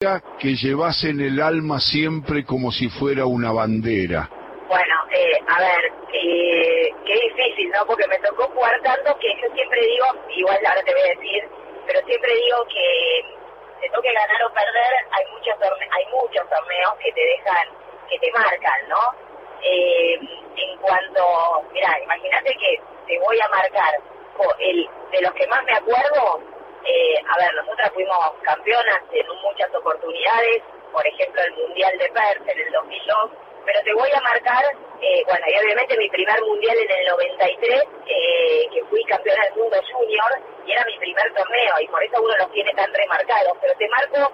que llevas en el alma siempre como si fuera una bandera? Bueno, eh, a ver, eh, qué difícil, ¿no? Porque me tocó jugar tanto que yo siempre digo, igual ahora te voy a decir, pero siempre digo que te toque ganar o perder, hay muchos torneos, hay muchos torneos que te dejan, que te marcan, ¿no? Eh, en cuanto, mira, imagínate que te voy a marcar el de los que más me acuerdo, eh, a ver, nosotras fuimos campeonas en muchas oportunidades, por ejemplo el Mundial de Perth en el 2002, pero te voy a marcar, eh, bueno, y obviamente mi primer Mundial en el 93, eh, que fui campeona del mundo junior, y era mi primer torneo, y por eso uno los tiene tan remarcados, pero te marco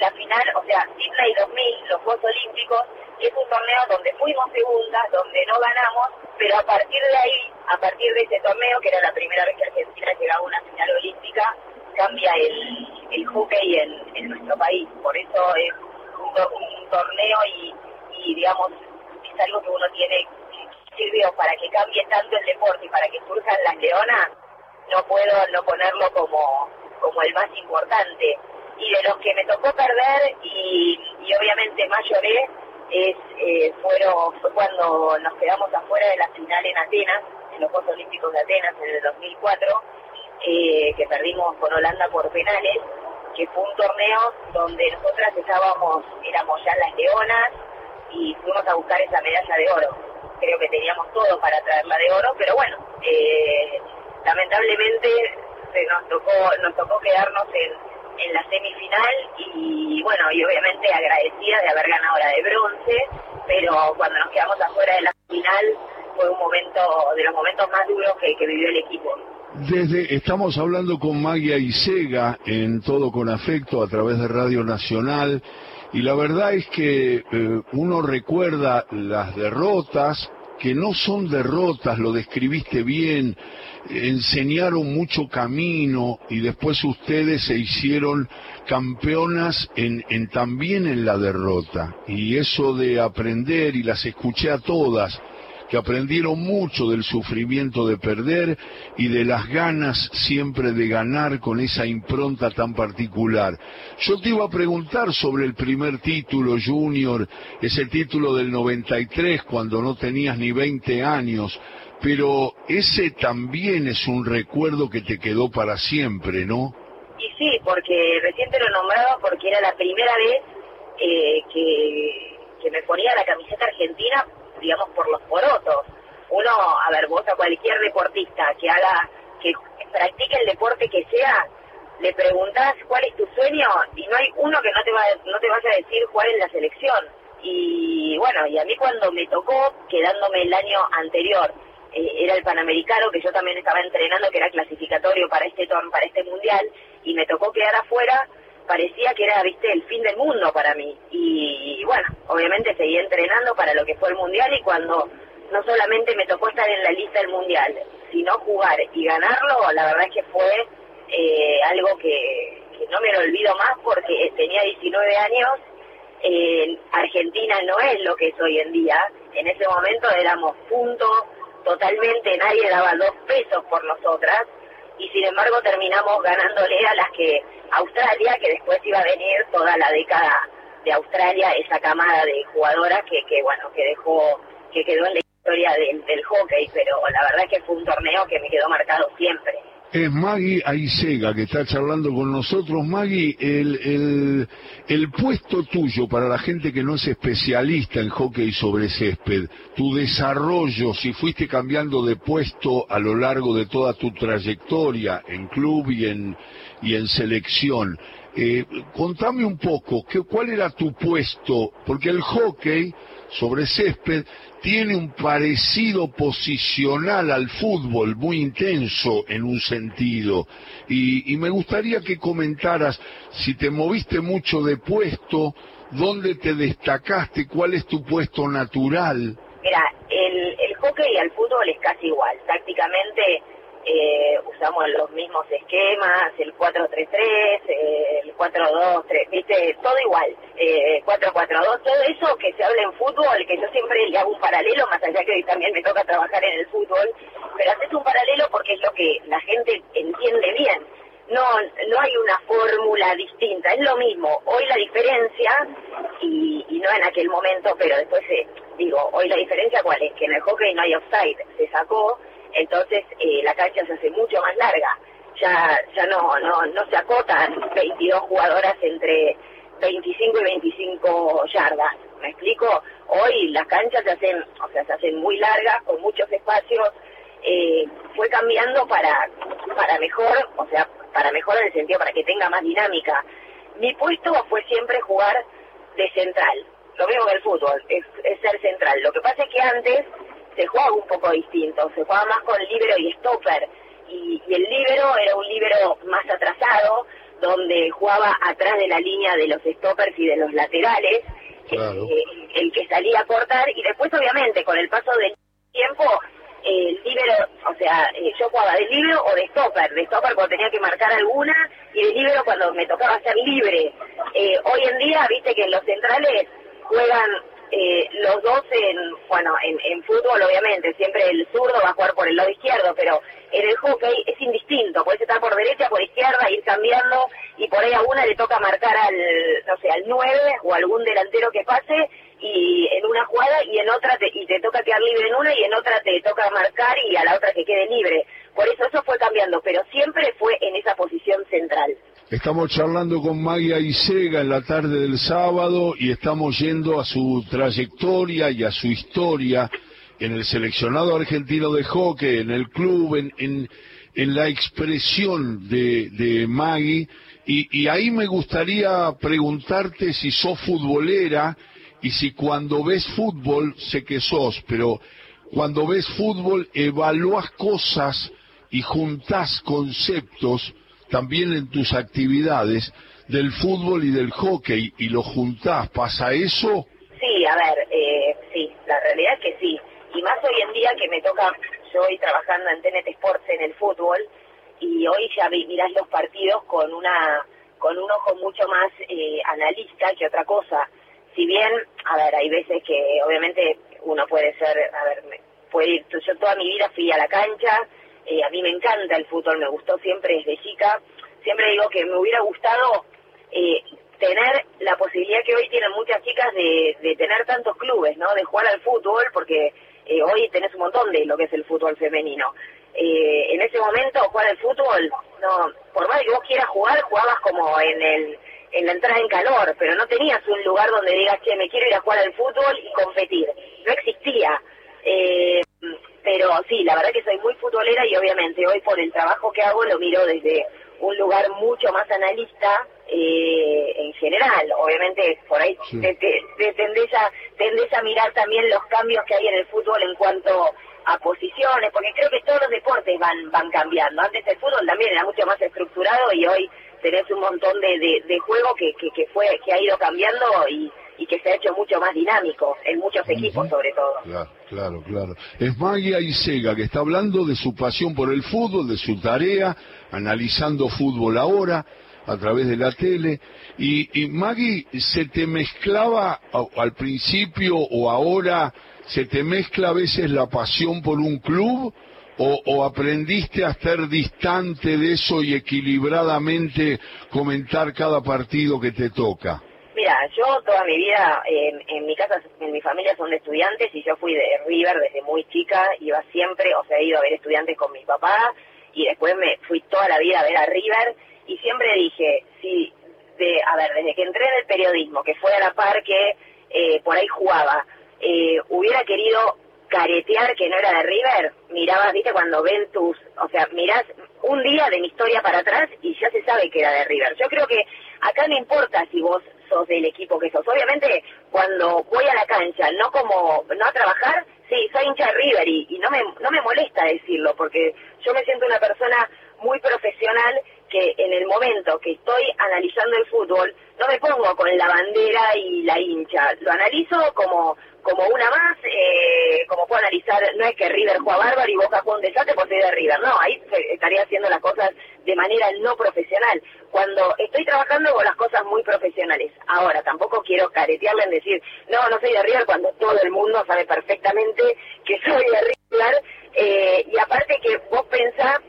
la final, o sea, Sydney 2000, los Juegos Olímpicos, que es un torneo donde fuimos segundas, donde no ganamos, pero a partir de ahí, a partir de ese torneo, que era la primera vez que Argentina llegaba a una final olímpica, cambia el, el hockey en, en nuestro país. Por eso es un, torneo y, y, digamos, es algo que uno tiene, sirvió para que cambie tanto el deporte y para que surjan las leonas, no puedo no ponerlo como, como el más importante. Y de los que me tocó perder y, y obviamente más lloré, es, eh, fueron, fue cuando nos quedamos afuera de la final en Atenas, en los Juegos Olímpicos de Atenas en el 2004, eh, que perdimos con Holanda por penales, que fue un torneo donde nosotras estábamos, éramos ya las leonas y fuimos a buscar esa medalla de oro. Creo que teníamos todo para traerla de oro, pero bueno, eh, lamentablemente se nos tocó, nos tocó quedarnos en, en la semifinal y bueno, y obviamente agradecida de haber ganado la de bronce, pero cuando nos quedamos afuera de la final fue un momento, de los momentos más duros que, vivió el equipo. Desde, estamos hablando con Magia Isega en Todo con Afecto a través de Radio Nacional y la verdad es que eh, uno recuerda las derrotas, que no son derrotas, lo describiste bien, enseñaron mucho camino y después ustedes se hicieron campeonas en, en, también en la derrota. Y eso de aprender, y las escuché a todas, que aprendieron mucho del sufrimiento de perder y de las ganas siempre de ganar con esa impronta tan particular. Yo te iba a preguntar sobre el primer título junior, ese título del 93 cuando no tenías ni 20 años, pero ese también es un recuerdo que te quedó para siempre, ¿no? Y sí, porque recién te lo nombraba porque era la primera vez eh, que, que me ponía la camiseta argentina digamos, por los porotos. Uno, a ver, vos a cualquier deportista que haga, que practique el deporte que sea, le preguntás cuál es tu sueño y no hay uno que no te, va, no te vaya a decir cuál es la selección. Y bueno, y a mí cuando me tocó, quedándome el año anterior, eh, era el Panamericano, que yo también estaba entrenando, que era clasificatorio para este, para este mundial, y me tocó quedar afuera, parecía que era, viste, el fin del mundo para mí. Y, bueno, obviamente seguí entrenando para lo que fue el mundial y cuando no solamente me tocó estar en la lista del mundial, sino jugar y ganarlo, la verdad es que fue eh, algo que, no me lo olvido más porque tenía 19 años. Argentina no es lo que es hoy en día. En ese momento éramos puntos, totalmente nadie daba dos pesos por nosotras y sin embargo terminamos ganándole a las que Australia, que después iba a venir toda la década de Australia, esa camada de jugadoras que, que bueno, que dejó, que quedó en la historia del, del hockey, pero la verdad es que fue un torneo que me quedó marcado siempre. Es Maggie Aisega que está charlando con nosotros. Maggie, el, el, el, puesto tuyo para la gente que no es especialista en hockey sobre césped, tu desarrollo, si fuiste cambiando de puesto a lo largo de toda tu trayectoria en club y en, y en selección, eh, contame un poco, ¿qué, ¿cuál era tu puesto? Porque el hockey sobre césped tiene un parecido posicional al fútbol muy intenso en un sentido. Y, me gustaría que comentaras si te moviste mucho de puesto, dónde te destacaste, cuál es tu puesto natural. Mira, el, el hockey al fútbol es casi igual. Tácticamente eh, usamos los mismos esquemas, el 4-3-3, eh, el 4-2-3, viste, todo igual, eh, 4-4-2, todo eso que se habla en fútbol, que yo siempre le hago un paralelo, más allá que hoy también me toca trabajar en el fútbol, pero haces un paralelo porque es lo que la gente entiende bien. no, no hay una fórmula distinta, es lo mismo. Hoy la diferencia, y, no en aquel momento, pero después digo, hoy la diferencia cuál es, que en el hockey no hay offside, se sacó, entonces eh, la cancha se hace mucho más larga. Ya, ya no, no, no se acotan 22 jugadoras entre 25 y 25 yardas. ¿Me explico? Hoy las canchas se hacen, o sea, se hacen muy largas, con muchos espacios. Eh, fue cambiando para, para mejor, o sea, para mejor en el sentido para que tenga más dinámica. Mi puesto fue siempre jugar de central, lo mismo que el fútbol, es, ser central. Lo que pasa es que antes se jugaba un poco distinto, se jugaba más con libero y stopper, y, el libero era un libero más atrasado, donde jugaba atrás de la línea de los stoppers y de los laterales, eh, el que salía a cortar, y después obviamente con el paso del tiempo el libero, o sea, eh, yo jugaba de libero o de stopper, de stopper cuando tenía que marcar alguna y de libero cuando me tocaba ser libre. Eh, hoy en día, viste que los centrales juegan eh, los dos en, bueno, en, en, fútbol obviamente, siempre el zurdo va a jugar por el lado izquierdo, pero en el hockey es indistinto, puedes estar por derecha, por izquierda, ir cambiando y por ahí a una le toca marcar al, no sé, al 9 o algún delantero que pase y en una jugada y en otra te, y te toca quedar libre en una y en otra te toca marcar y a la otra que quede libre. Por eso eso fue cambiando, pero siempre fue en esa posición central. Estamos charlando con Magia Isega en la tarde del sábado y estamos yendo a su trayectoria y a su historia en el seleccionado argentino de hockey, en el club, en, la expresión de, de Maggie. Y, ahí me gustaría preguntarte si sos futbolera y si cuando ves fútbol, sé que sos, pero cuando ves fútbol evalúas cosas y juntás conceptos también en tus actividades del fútbol y del hockey y lo juntás, ¿pasa eso? Sí, a ver, eh, sí, la realidad es que sí. Y más hoy en día que me toca, yo hoy trabajando en TNT Sports en el fútbol y hoy ya mirás los partidos con una con un ojo mucho más eh, analista que otra cosa. Si bien, a ver, hay veces que obviamente uno puede ser, a ver, puede ir, yo toda mi vida fui a la cancha, eh, a mí me encanta el fútbol, me gustó siempre desde chica. Siempre digo que me hubiera gustado eh, tener la posibilidad que hoy tienen muchas chicas de, de tener tantos clubes, ¿no? De jugar al fútbol, porque eh, hoy tenés un montón de lo que es el fútbol femenino. en ese momento, jugar al fútbol, no, por más que vos quieras jugar, jugabas como en el en la entrada en calor, pero no tenías un lugar donde digas, que me quiero ir a jugar al fútbol y competir. No existía. Pero sí, la verdad que soy muy futbolera y obviamente hoy por el trabajo que hago lo miro desde un lugar mucho más analista eh, en general. Obviamente por ahí te, tendés, a, tendés a mirar también los cambios que hay en el fútbol en cuanto a posiciones, porque creo que todos los deportes van van cambiando. Antes el fútbol también era mucho más estructurado y hoy tenés un montón de, de, juego que, que, que, fue que ha ido cambiando y se ha hecho mucho más dinámico en muchos equipos sobre todo. Claro, claro, claro. Es Magia Isega que está hablando de su pasión por el fútbol, de su tarea, analizando fútbol ahora a través de la tele. Y, y Maggie, ¿se te mezclaba al principio o ahora, se te mezcla a veces la pasión por un club? O, o, aprendiste a estar distante de eso y equilibradamente comentar cada partido que te toca? Mira, yo toda mi vida, en, mi casa, en mi familia son de estudiantes y yo fui de River desde muy chica, iba siempre, o sea, he ido a ver estudiantes con mi papá y después me fui toda la vida a ver a River y siempre dije, si, de, a ver, desde que entré en el periodismo, que fue a la par que eh, por ahí jugaba, eh, hubiera querido caretear que no era de River, mirabas, viste, cuando ven tus, o sea, mirás un día de mi historia para atrás y ya se sabe que era de River. Yo creo que acá no importa si vos sos del equipo que sos. Obviamente, cuando voy a la cancha, no como, no a trabajar, sí, soy hincha de River y, no, me, no me molesta decirlo, porque yo me siento una persona muy profesional que en el momento que estoy analizando el fútbol, no me pongo con la bandera y la hincha, lo analizo como como una más, eh, como puedo analizar, no es que River juega bárbaro y Boca juega un desastre por ser de River, no, ahí estaría haciendo las cosas de manera no profesional. Cuando estoy trabajando con las cosas muy profesionales. Ahora, tampoco quiero caretearle en decir, no, no soy de River cuando todo el mundo sabe perfectamente que soy de River. Eh, y aparte que vos pensás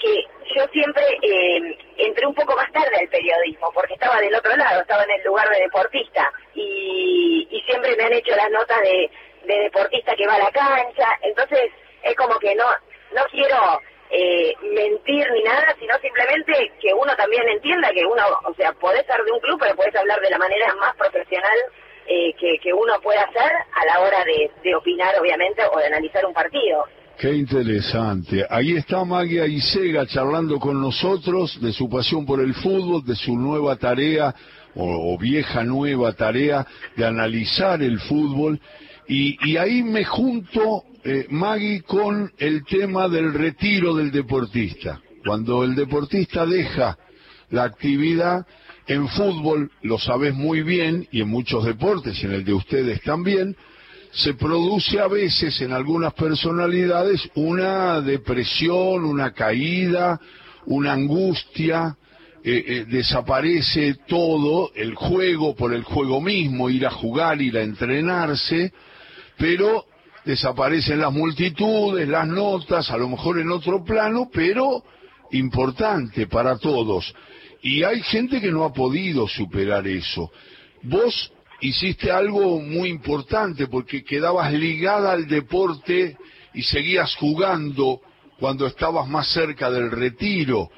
que yo siempre eh, entré un poco más tarde al periodismo, porque estaba del otro lado, estaba en el lugar de deportista, y, siempre me han hecho las notas de, de deportista que va a la cancha, entonces es como que no, no quiero eh, mentir ni nada, sino simplemente que uno también entienda que uno, o sea, podés ser de un club, pero podés hablar de la manera más profesional eh, que, que uno puede hacer a la hora de, opinar, obviamente, o de analizar un partido. Qué interesante. Ahí está Magia Isega charlando con nosotros de su pasión por el fútbol, de su nueva tarea, o, o vieja nueva tarea, de analizar el fútbol. Y, y ahí me junto, eh, Maggie, con el tema del retiro del deportista. Cuando el deportista deja la actividad en fútbol, lo sabes muy bien, y en muchos deportes, y en el de ustedes también, se produce a veces en algunas personalidades una depresión, una caída, una angustia, eh, eh, desaparece todo, el juego por el juego mismo, ir a jugar, ir a entrenarse, pero desaparecen las multitudes, las notas, a lo mejor en otro plano, pero importante para todos. Y hay gente que no ha podido superar eso. Vos hiciste algo muy importante porque quedabas ligada al deporte y seguías jugando cuando estabas más cerca del retiro.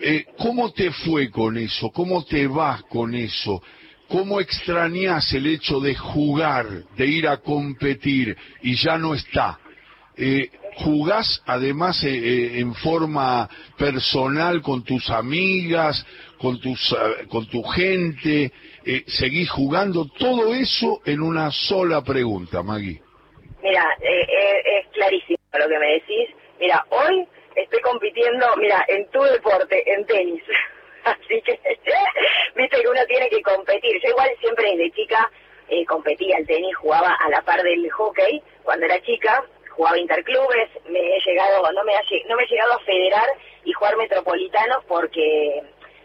Eh, ¿Cómo te fue con eso? ¿Cómo te vas con eso? ¿Cómo extrañas el hecho de jugar, de ir a competir y ya no está? Eh, ¿Jugás además eh, eh, en forma personal con tus amigas, con, tus, eh, con tu gente? Eh, ¿Seguís jugando? Todo eso en una sola pregunta, Maggie. Mira, eh, es clarísimo lo que me decís. Mira, hoy estoy compitiendo, mira, en tu deporte, en tenis. Así que, viste que uno tiene que competir. Yo igual siempre desde chica eh, competía el tenis, jugaba a la par del hockey cuando era chica, jugaba interclubes, me he llegado, no me, no me he llegado a federar y jugar metropolitanos porque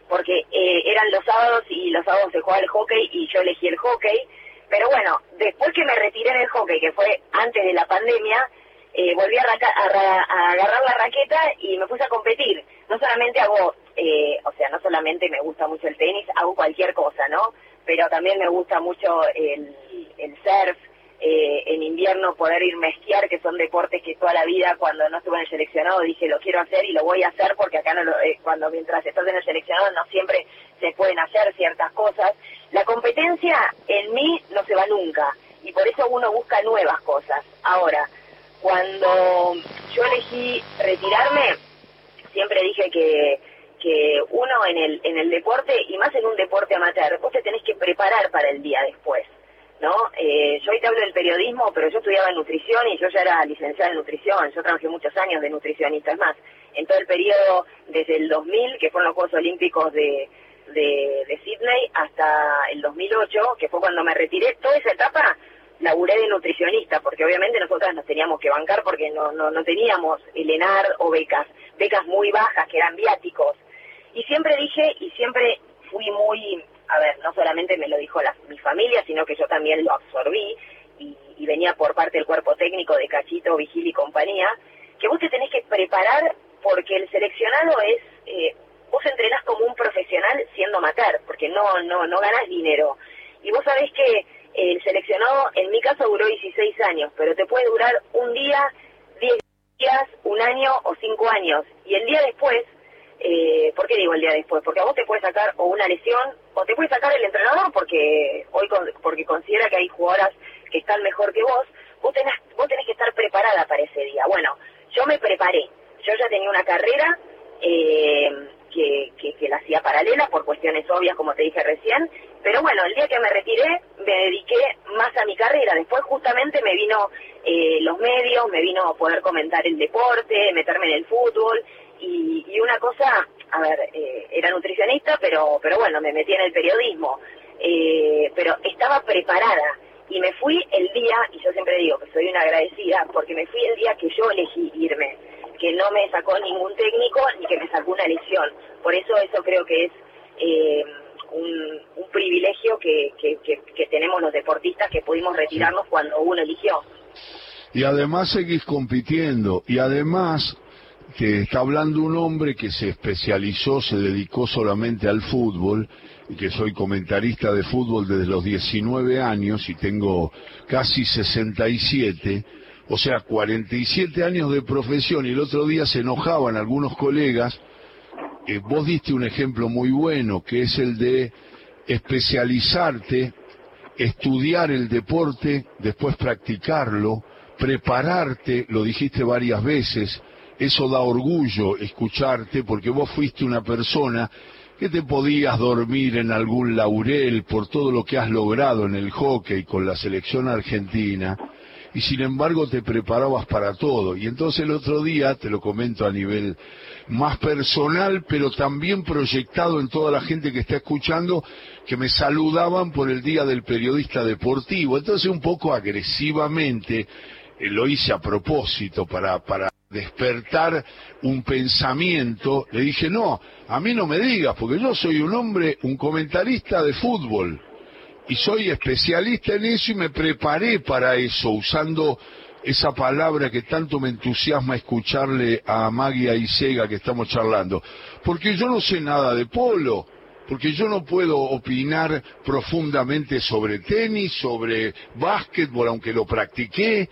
porque eh, eran los sábados y los sábados se jugaba el hockey y yo elegí el hockey. Pero bueno, después que me retiré en el hockey, que fue antes de la pandemia, eh, volví a, a a agarrar la raqueta y me puse a competir. No solamente hago, eh, o sea, no solamente me gusta mucho el tenis, hago cualquier cosa, ¿no? Pero también me gusta mucho el, el surf, eh, en invierno poder irme a esquiar, que son deportes que toda la vida cuando no estuve en el seleccionado dije lo quiero hacer y lo voy a hacer porque acá no lo, eh, cuando mientras estás en el seleccionado no siempre se pueden hacer ciertas cosas. La competencia en mí no se va nunca y por eso uno busca nuevas cosas. Ahora, cuando yo elegí retirarme, siempre dije que que uno en el en el deporte y más en un deporte amateur, vos te tenés que preparar para el día después. ¿no? Eh, yo hoy te hablo del periodismo, pero yo estudiaba nutrición y yo ya era licenciada en nutrición. Yo trabajé muchos años de nutricionista. Es más, en todo el periodo desde el 2000, que fueron los Juegos Olímpicos de, de, de Sydney, hasta el 2008, que fue cuando me retiré, toda esa etapa laburé de nutricionista, porque obviamente nosotras nos teníamos que bancar porque no, no, no teníamos el ENAR o becas, becas muy bajas que eran viáticos. Y siempre dije, y siempre fui muy a ver, no solamente me lo dijo la, mi familia, sino que yo también lo absorbí y, venía por parte del cuerpo técnico de Cachito, Vigil y compañía, que vos te tenés que preparar porque el seleccionado es, eh, vos entrenás como un profesional siendo amateur, porque no, no, no ganás dinero. Y vos sabés que el seleccionado, en mi caso duró 16 años, pero te puede durar un día, 10 días, un año o 5 años. Y el día después, eh, ¿por qué digo el día después? Porque a vos te puede sacar o una lesión o te puede sacar el entrenador porque hoy con, porque considera que hay jugadoras que están mejor que vos, vos tenés, vos tenés que estar preparada para ese día. Bueno, yo me preparé, yo ya tenía una carrera eh, que, que, que la hacía paralela por cuestiones obvias, como te dije recién, pero bueno, el día que me retiré me dediqué más a mi carrera, después justamente me vino eh, los medios, me vino poder comentar el deporte, meterme en el fútbol, y, y, una cosa, a ver, eh, era nutricionista, pero, pero bueno, me metí en el periodismo, eh, pero estaba preparada y me fui el día, y yo siempre digo que soy una agradecida, porque me fui el día que yo elegí irme, que no me sacó ningún técnico ni que me sacó una lesión. Por eso eso creo que es eh, un, privilegio que, que, tenemos los deportistas que pudimos retirarnos cuando uno eligió. Y además seguís compitiendo, y además te está hablando un hombre que se especializó, se dedicó solamente al fútbol, y que soy comentarista de fútbol desde los 19 años y tengo casi 67, o sea, 47 años de profesión, y el otro día se enojaban algunos colegas, eh, vos diste un ejemplo muy bueno, que es el de especializarte, estudiar el deporte, después practicarlo, prepararte, lo dijiste varias veces, eso da orgullo escucharte porque vos fuiste una persona que te podías dormir en algún laurel por todo lo que has logrado en el hockey con la selección argentina y sin embargo te preparabas para todo. Y entonces el otro día, te lo comento a nivel más personal, pero también proyectado en toda la gente que está escuchando, que me saludaban por el Día del Periodista Deportivo. Entonces un poco agresivamente eh, lo hice a propósito para, para despertar un pensamiento, le dije, no, a mí no me digas, porque yo soy un hombre, un comentarista de fútbol, y soy especialista en eso y me preparé para eso, usando esa palabra que tanto me entusiasma escucharle a Magia y Sega que estamos charlando, porque yo no sé nada de polo, porque yo no puedo opinar profundamente sobre tenis, sobre básquetbol, aunque lo practiqué,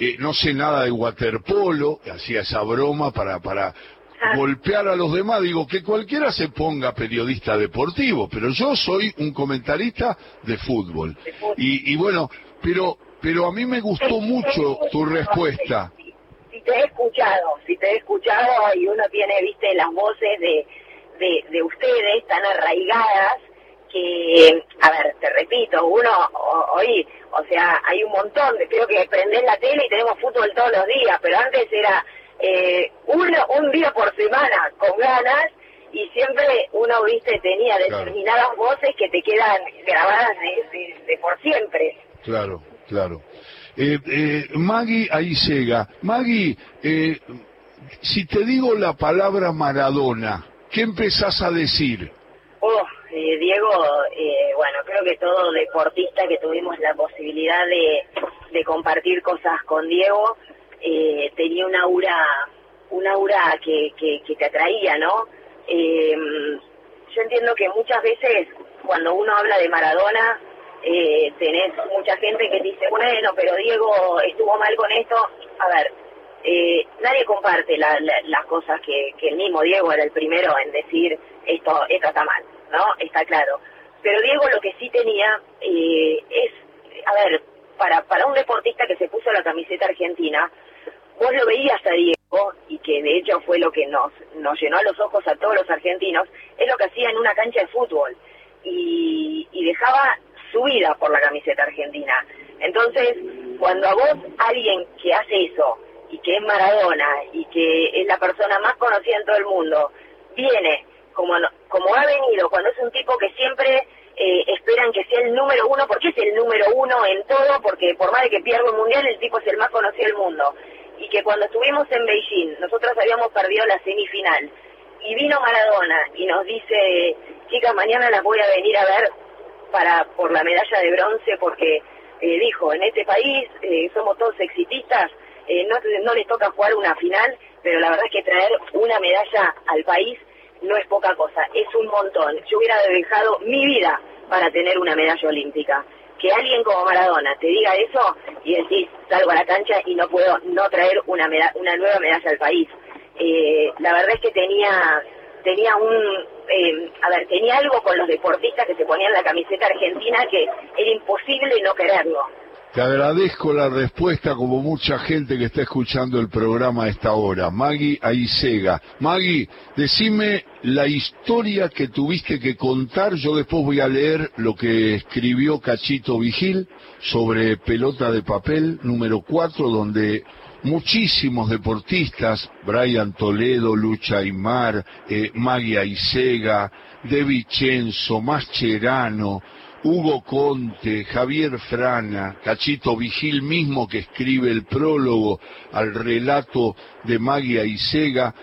eh, no sé nada de waterpolo, hacía esa broma para, para ah. golpear a los demás, digo que cualquiera se ponga periodista deportivo, pero yo soy un comentarista de fútbol. Y, y bueno, pero, pero a mí me gustó mucho tu respuesta. Si, te he escuchado, si te he escuchado y uno tiene, viste, las voces de, de, de ustedes tan arraigadas que, a ver, te repito, uno hoy o sea, hay un montón, de, creo que prendés la tele y tenemos fútbol todos los días, pero antes era eh, uno, un día por semana con ganas y siempre uno, viste, tenía determinadas voces que te quedan grabadas de, por siempre. Claro, claro. Eh, eh, Maggie ahí llega. Maggie, eh, si te digo la palabra Maradona, ¿qué empezás a decir? Oh, eh, Diego, eh, bueno, creo que todo deportista que tuvimos la posibilidad de, compartir cosas con Diego, eh, tenía un aura, un aura que, te atraía, ¿no? Em, yo entiendo que muchas veces cuando uno habla de Maradona, eh, tenés mucha gente que dice, bueno, pero Diego estuvo mal con esto. A ver, eh, nadie comparte las cosas que, que el mismo Diego era el primero en decir esto, esto está mal. ¿No? Está claro. Pero Diego lo que sí tenía eh, es, a ver, para, para un deportista que se puso la camiseta argentina, vos lo veías a Diego, y que de hecho fue lo que nos, nos llenó los ojos a todos los argentinos, es lo que hacía en una cancha de fútbol. Y, y dejaba su vida por la camiseta argentina. Entonces, cuando a vos alguien que hace eso, y que es Maradona, y que es la persona más conocida en todo el mundo, viene como, como ha venido, cuando es un tipo que siempre eh, esperan que sea el número uno, porque es el número uno en todo, porque por más de que pierda un mundial, el tipo es el más conocido del mundo. Y que cuando estuvimos en Beijing, nosotros habíamos perdido la semifinal, y vino Maradona y nos dice, chicas, mañana las voy a venir a ver para por la medalla de bronce, porque eh, dijo, en este país eh, somos todos exitistas, no, no les toca jugar una final, pero la verdad es que traer una medalla al país no es poca cosa, es un montón. Yo hubiera dejado mi vida para tener una medalla olímpica. Que alguien como Maradona te diga eso y decís, salgo a la cancha y no puedo no traer una, una nueva medalla al país. Eh, la verdad es que tenía, tenía un, eh, a ver, tenía algo con los deportistas que se ponían la camiseta argentina que era imposible no quererlo. Te agradezco la respuesta como mucha gente que está escuchando el programa a esta hora. Maggie Aisega. Maggie, decime la historia que tuviste que contar. Yo después voy a leer lo que escribió Cachito Vigil sobre pelota de papel número 4, donde muchísimos deportistas, Brian Toledo, Lucha Aymar, eh, Maggie Aisega, De Vicenzo, Mascherano, Hugo Conte, Javier Frana, Cachito Vigil mismo que escribe el prólogo al relato de Magia y Sega,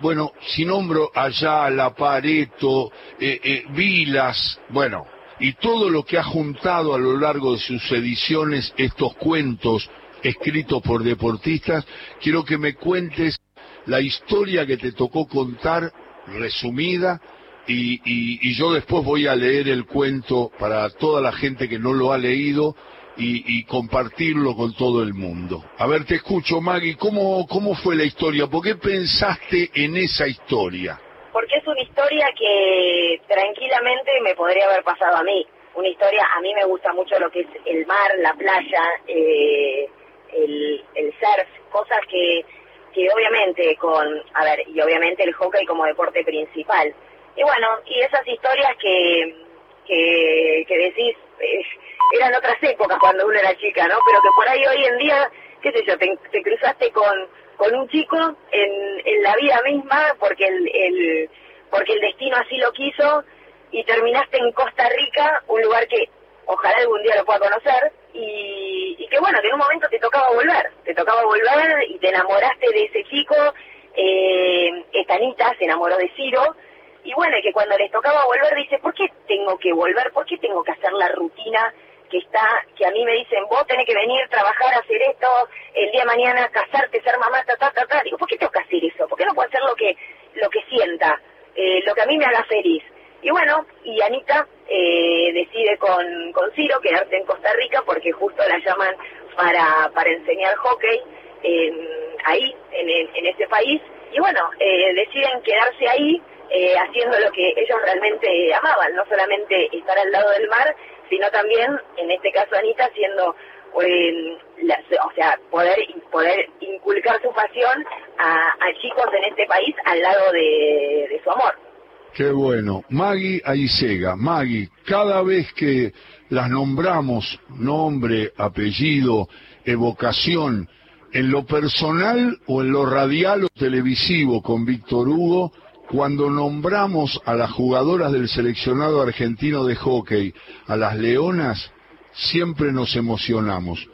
bueno, si nombro allá La Pareto, eh, eh, Vilas, bueno, y todo lo que ha juntado a lo largo de sus ediciones estos cuentos escritos por deportistas, quiero que me cuentes la historia que te tocó contar resumida y, y, yo después voy a leer el cuento para toda la gente que no lo ha leído y, compartirlo con todo el mundo. A ver, te escucho, Maggie, ¿cómo, ¿cómo fue la historia? ¿Por qué pensaste en esa historia? Porque es una historia que tranquilamente me podría haber pasado a mí. Una historia, a mí me gusta mucho lo que es el mar, la playa, eh, el, el surf, cosas que, que obviamente con, a ver, y obviamente el hockey como deporte principal. Y bueno, y esas historias que, que, que decís, eh, eran otras épocas cuando uno era chica, ¿no? Pero que por ahí hoy en día, qué sé yo, te, cruzaste con, con un chico en, en la vida misma porque el, el, porque el destino así lo quiso y terminaste en Costa Rica, un lugar que ojalá algún día lo pueda conocer y, y que bueno, que en un momento te tocaba volver, te tocaba volver y te enamoraste de ese chico, eh, Estanita se enamoró de Ciro y bueno, que cuando les tocaba volver dice, ¿por qué tengo que volver? ¿Por qué tengo que hacer la rutina que está, que a mí me dicen, vos tenés que venir, trabajar, hacer esto, el día de mañana casarte, ser mamá, ta, ta, ta, ta. Digo, ¿por qué tengo que hacer eso? ¿Por qué no puedo hacer lo que, lo que sienta, eh, lo que a mí me haga feliz? Y bueno, y Anita eh, decide con, con Ciro quedarse en Costa Rica porque justo la llaman para, para enseñar hockey ahí, en, en, ese país. Y bueno, eh, deciden quedarse ahí eh, haciendo lo que ellos realmente amaban, no solamente estar al lado del mar, sino también, en este caso Anita, haciendo, eh, o sea, poder, poder inculcar su pasión a, chicos en este país al lado de, su amor. Qué bueno. Maggie Aisega, Maggie, cada vez que las nombramos, nombre, apellido, evocación, en lo personal o en lo radial o televisivo con Víctor Hugo, cuando nombramos a las jugadoras del seleccionado argentino de hockey, a las leonas, siempre nos emocionamos.